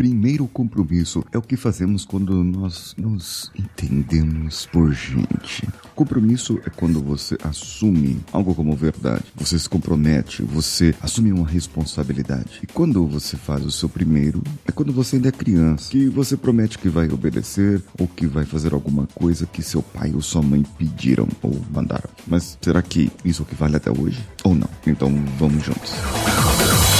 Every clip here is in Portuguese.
primeiro compromisso é o que fazemos quando nós nos entendemos por gente. Compromisso é quando você assume algo como verdade. Você se compromete, você assume uma responsabilidade. E quando você faz o seu primeiro, é quando você ainda é criança, que você promete que vai obedecer ou que vai fazer alguma coisa que seu pai ou sua mãe pediram ou mandaram. Mas será que isso é o que vale até hoje? Ou não? Então vamos juntos.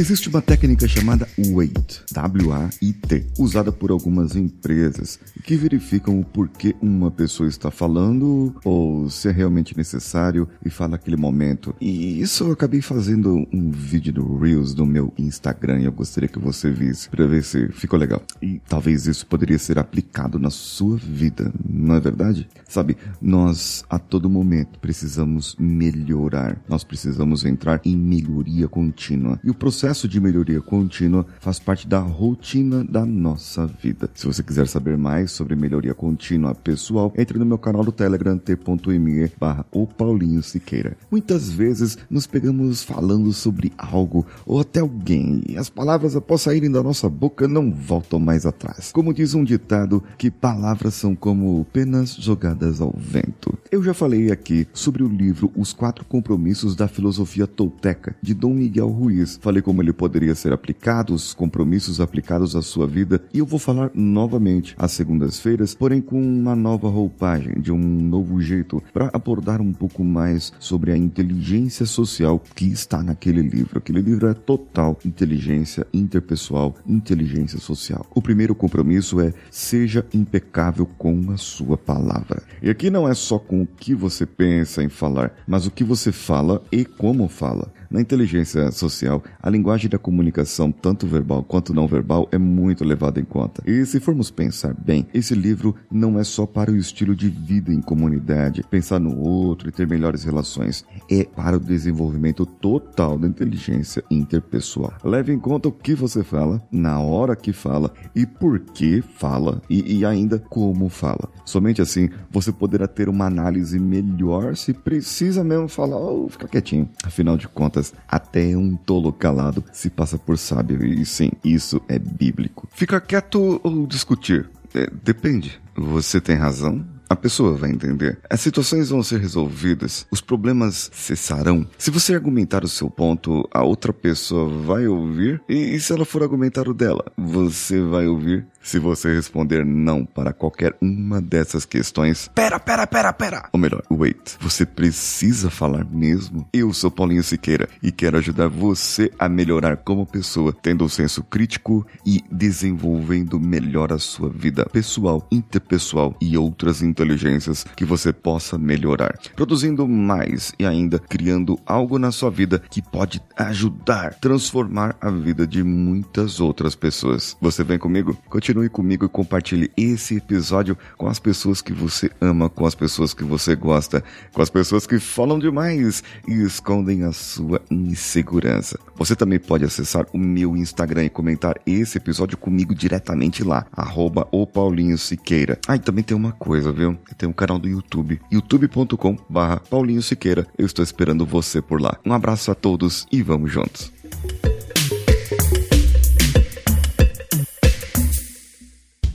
Existe uma técnica chamada WAIT, W-A-I-T, usada por algumas empresas que verificam o porquê uma pessoa está falando ou se é realmente necessário e fala naquele momento. E isso eu acabei fazendo um vídeo do Reels no meu Instagram e eu gostaria que você visse para ver se ficou legal. E talvez isso poderia ser aplicado na sua vida, não é verdade? Sabe, nós a todo momento precisamos melhorar, nós precisamos entrar em melhoria contínua. E o processo processo de melhoria contínua faz parte da rotina da nossa vida. Se você quiser saber mais sobre melhoria contínua pessoal, entre no meu canal do Telegram t.me barra o Paulinho Siqueira. Muitas vezes nos pegamos falando sobre algo ou até alguém e as palavras após saírem da nossa boca não voltam mais atrás. Como diz um ditado que palavras são como penas jogadas ao vento. Eu já falei aqui sobre o livro Os Quatro Compromissos da Filosofia Tolteca de Dom Miguel Ruiz. Falei como ele poderia ser aplicado, os compromissos aplicados à sua vida, e eu vou falar novamente às segundas-feiras, porém com uma nova roupagem, de um novo jeito, para abordar um pouco mais sobre a inteligência social que está naquele livro. Aquele livro é total inteligência interpessoal, inteligência social. O primeiro compromisso é seja impecável com a sua palavra. E aqui não é só com o que você pensa em falar, mas o que você fala e como fala. Na inteligência social, a linguagem da comunicação, tanto verbal quanto não verbal, é muito levada em conta. E se formos pensar bem, esse livro não é só para o estilo de vida em comunidade, pensar no outro e ter melhores relações. É para o desenvolvimento total da inteligência interpessoal. Leve em conta o que você fala, na hora que fala e por que fala e, e ainda como fala. Somente assim você poderá ter uma análise melhor se precisa mesmo falar ou ficar quietinho. Afinal de contas, até um tolo calado se passa por sábio, e sim, isso é bíblico. Ficar quieto ou discutir? É, depende. Você tem razão, a pessoa vai entender. As situações vão ser resolvidas, os problemas cessarão. Se você argumentar o seu ponto, a outra pessoa vai ouvir, e, e se ela for argumentar o dela, você vai ouvir. Se você responder não para qualquer uma dessas questões, pera, pera, pera, pera. Ou melhor, wait. Você precisa falar mesmo? Eu sou Paulinho Siqueira e quero ajudar você a melhorar como pessoa, tendo um senso crítico e desenvolvendo melhor a sua vida pessoal, interpessoal e outras inteligências que você possa melhorar, produzindo mais e ainda criando algo na sua vida que pode ajudar, transformar a vida de muitas outras pessoas. Você vem comigo? Continue comigo e compartilhe esse episódio com as pessoas que você ama, com as pessoas que você gosta, com as pessoas que falam demais e escondem a sua insegurança. Você também pode acessar o meu Instagram e comentar esse episódio comigo diretamente lá, arroba o Paulinho Siqueira. Ah, e também tem uma coisa, viu? Tem um canal do YouTube, youtube.com barra Paulinho Siqueira. Eu estou esperando você por lá. Um abraço a todos e vamos juntos.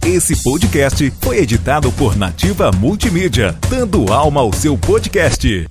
Esse podcast foi editado por Nativa Multimídia, dando alma ao seu podcast.